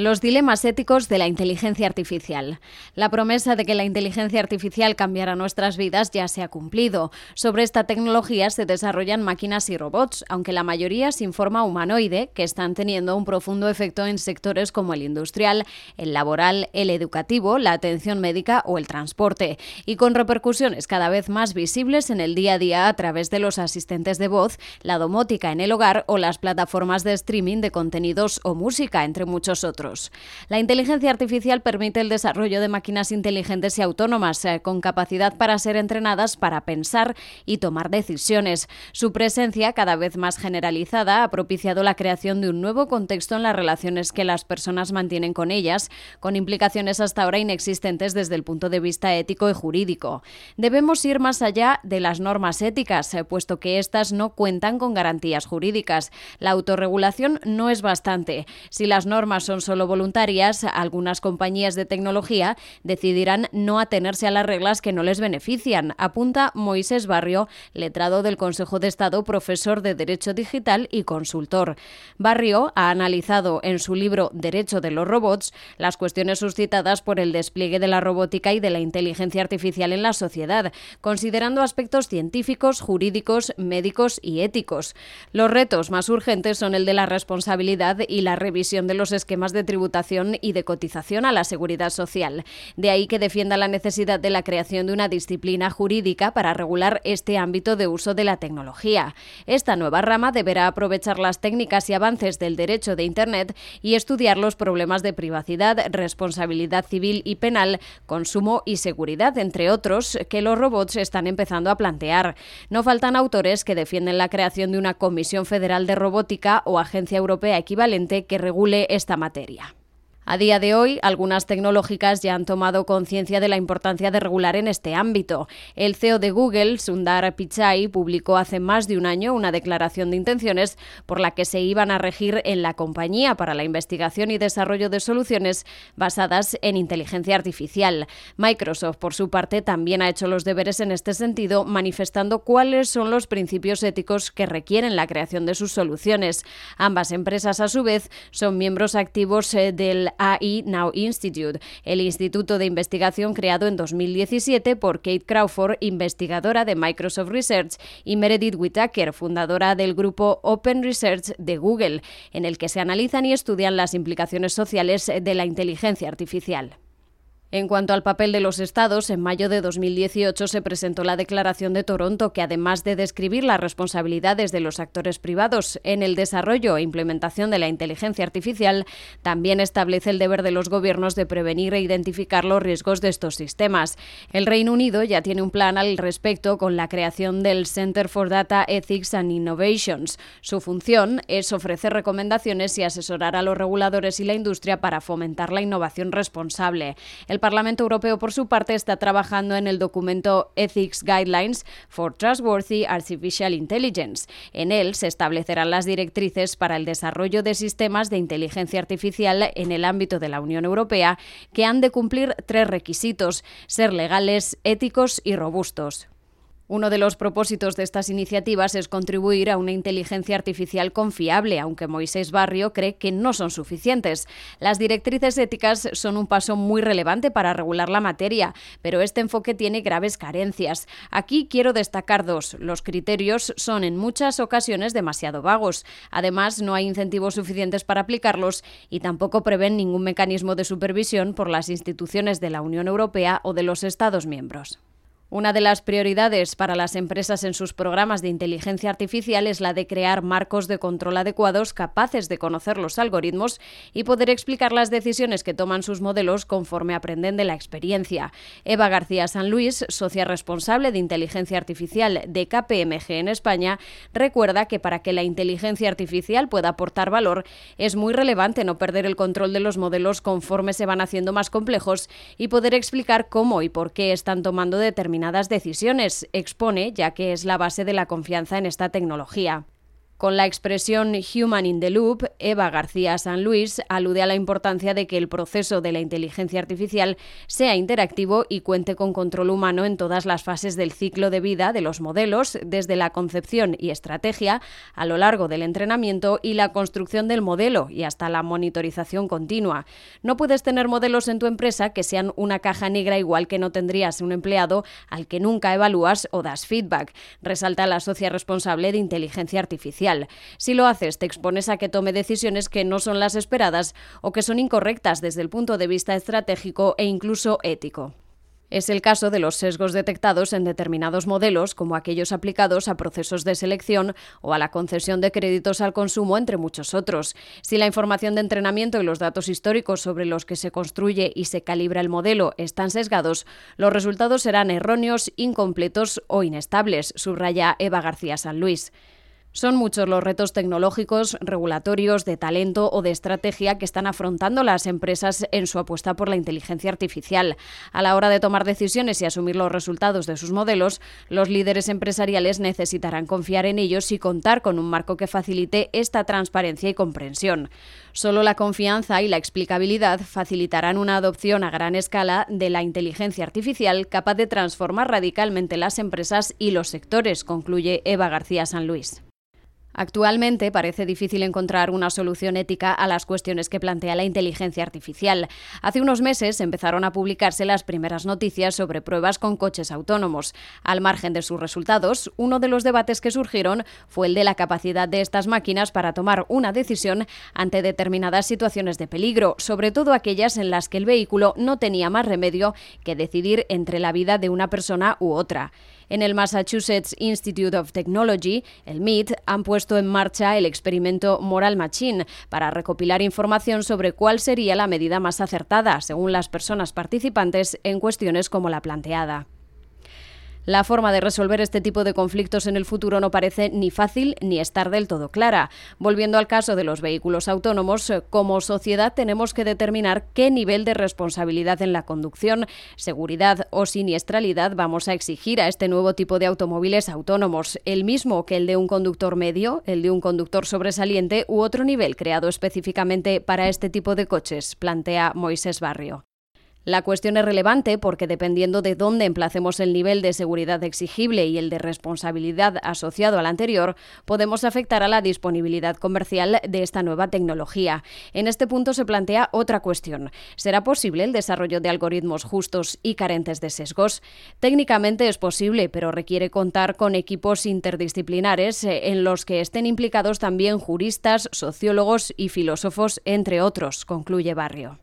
Los dilemas éticos de la inteligencia artificial. La promesa de que la inteligencia artificial cambiará nuestras vidas ya se ha cumplido. Sobre esta tecnología se desarrollan máquinas y robots, aunque la mayoría sin forma humanoide, que están teniendo un profundo efecto en sectores como el industrial, el laboral, el educativo, la atención médica o el transporte, y con repercusiones cada vez más visibles en el día a día a través de los asistentes de voz, la domótica en el hogar o las plataformas de streaming de contenidos o música, entre muchos otros. La inteligencia artificial permite el desarrollo de máquinas inteligentes y autónomas eh, con capacidad para ser entrenadas para pensar y tomar decisiones. Su presencia, cada vez más generalizada, ha propiciado la creación de un nuevo contexto en las relaciones que las personas mantienen con ellas, con implicaciones hasta ahora inexistentes desde el punto de vista ético y jurídico. Debemos ir más allá de las normas éticas, eh, puesto que éstas no cuentan con garantías jurídicas. La autorregulación no es bastante. Si las normas son solo voluntarias, algunas compañías de tecnología decidirán no atenerse a las reglas que no les benefician, apunta Moisés Barrio, letrado del Consejo de Estado, profesor de Derecho Digital y consultor. Barrio ha analizado en su libro Derecho de los Robots las cuestiones suscitadas por el despliegue de la robótica y de la inteligencia artificial en la sociedad, considerando aspectos científicos, jurídicos, médicos y éticos. Los retos más urgentes son el de la responsabilidad y la revisión de los esquemas de tributación y de cotización a la seguridad social. De ahí que defienda la necesidad de la creación de una disciplina jurídica para regular este ámbito de uso de la tecnología. Esta nueva rama deberá aprovechar las técnicas y avances del derecho de Internet y estudiar los problemas de privacidad, responsabilidad civil y penal, consumo y seguridad, entre otros, que los robots están empezando a plantear. No faltan autores que defienden la creación de una Comisión Federal de Robótica o agencia europea equivalente que regule esta materia. Nigeria. A día de hoy, algunas tecnológicas ya han tomado conciencia de la importancia de regular en este ámbito. El CEO de Google, Sundar Pichai, publicó hace más de un año una declaración de intenciones por la que se iban a regir en la compañía para la investigación y desarrollo de soluciones basadas en inteligencia artificial. Microsoft, por su parte, también ha hecho los deberes en este sentido, manifestando cuáles son los principios éticos que requieren la creación de sus soluciones. Ambas empresas, a su vez, son miembros activos eh, del AI Now Institute, el instituto de investigación creado en 2017 por Kate Crawford, investigadora de Microsoft Research, y Meredith Whitaker, fundadora del grupo Open Research de Google, en el que se analizan y estudian las implicaciones sociales de la inteligencia artificial. En cuanto al papel de los estados, en mayo de 2018 se presentó la Declaración de Toronto que, además de describir las responsabilidades de los actores privados en el desarrollo e implementación de la inteligencia artificial, también establece el deber de los gobiernos de prevenir e identificar los riesgos de estos sistemas. El Reino Unido ya tiene un plan al respecto con la creación del Center for Data Ethics and Innovations. Su función es ofrecer recomendaciones y asesorar a los reguladores y la industria para fomentar la innovación responsable. El Parlamento Europeo, por su parte, está trabajando en el documento Ethics Guidelines for Trustworthy Artificial Intelligence. En él se establecerán las directrices para el desarrollo de sistemas de inteligencia artificial en el ámbito de la Unión Europea que han de cumplir tres requisitos, ser legales, éticos y robustos. Uno de los propósitos de estas iniciativas es contribuir a una inteligencia artificial confiable, aunque Moisés Barrio cree que no son suficientes. Las directrices éticas son un paso muy relevante para regular la materia, pero este enfoque tiene graves carencias. Aquí quiero destacar dos. Los criterios son en muchas ocasiones demasiado vagos. Además, no hay incentivos suficientes para aplicarlos y tampoco prevén ningún mecanismo de supervisión por las instituciones de la Unión Europea o de los Estados miembros. Una de las prioridades para las empresas en sus programas de inteligencia artificial es la de crear marcos de control adecuados capaces de conocer los algoritmos y poder explicar las decisiones que toman sus modelos conforme aprenden de la experiencia. Eva García San Luis, socia responsable de inteligencia artificial de KPMG en España, recuerda que para que la inteligencia artificial pueda aportar valor es muy relevante no perder el control de los modelos conforme se van haciendo más complejos y poder explicar cómo y por qué están tomando determinadas decisiones, expone, ya que es la base de la confianza en esta tecnología. Con la expresión Human in the Loop, Eva García San Luis alude a la importancia de que el proceso de la inteligencia artificial sea interactivo y cuente con control humano en todas las fases del ciclo de vida de los modelos, desde la concepción y estrategia, a lo largo del entrenamiento y la construcción del modelo y hasta la monitorización continua. No puedes tener modelos en tu empresa que sean una caja negra igual que no tendrías un empleado al que nunca evalúas o das feedback, resalta la socia responsable de inteligencia artificial. Si lo haces, te expones a que tome decisiones que no son las esperadas o que son incorrectas desde el punto de vista estratégico e incluso ético. Es el caso de los sesgos detectados en determinados modelos, como aquellos aplicados a procesos de selección o a la concesión de créditos al consumo, entre muchos otros. Si la información de entrenamiento y los datos históricos sobre los que se construye y se calibra el modelo están sesgados, los resultados serán erróneos, incompletos o inestables, subraya Eva García San Luis. Son muchos los retos tecnológicos, regulatorios, de talento o de estrategia que están afrontando las empresas en su apuesta por la inteligencia artificial. A la hora de tomar decisiones y asumir los resultados de sus modelos, los líderes empresariales necesitarán confiar en ellos y contar con un marco que facilite esta transparencia y comprensión. Solo la confianza y la explicabilidad facilitarán una adopción a gran escala de la inteligencia artificial capaz de transformar radicalmente las empresas y los sectores, concluye Eva García San Luis. Actualmente parece difícil encontrar una solución ética a las cuestiones que plantea la inteligencia artificial. Hace unos meses empezaron a publicarse las primeras noticias sobre pruebas con coches autónomos. Al margen de sus resultados, uno de los debates que surgieron fue el de la capacidad de estas máquinas para tomar una decisión ante determinadas situaciones de peligro, sobre todo aquellas en las que el vehículo no tenía más remedio que decidir entre la vida de una persona u otra. En el Massachusetts Institute of Technology, el MIT, han puesto en marcha el experimento Moral Machine para recopilar información sobre cuál sería la medida más acertada, según las personas participantes, en cuestiones como la planteada. La forma de resolver este tipo de conflictos en el futuro no parece ni fácil ni estar del todo clara. Volviendo al caso de los vehículos autónomos, como sociedad tenemos que determinar qué nivel de responsabilidad en la conducción, seguridad o siniestralidad vamos a exigir a este nuevo tipo de automóviles autónomos, el mismo que el de un conductor medio, el de un conductor sobresaliente u otro nivel creado específicamente para este tipo de coches, plantea Moisés Barrio. La cuestión es relevante porque dependiendo de dónde emplacemos el nivel de seguridad exigible y el de responsabilidad asociado al anterior, podemos afectar a la disponibilidad comercial de esta nueva tecnología. En este punto se plantea otra cuestión. ¿Será posible el desarrollo de algoritmos justos y carentes de sesgos? Técnicamente es posible, pero requiere contar con equipos interdisciplinares eh, en los que estén implicados también juristas, sociólogos y filósofos, entre otros, concluye Barrio.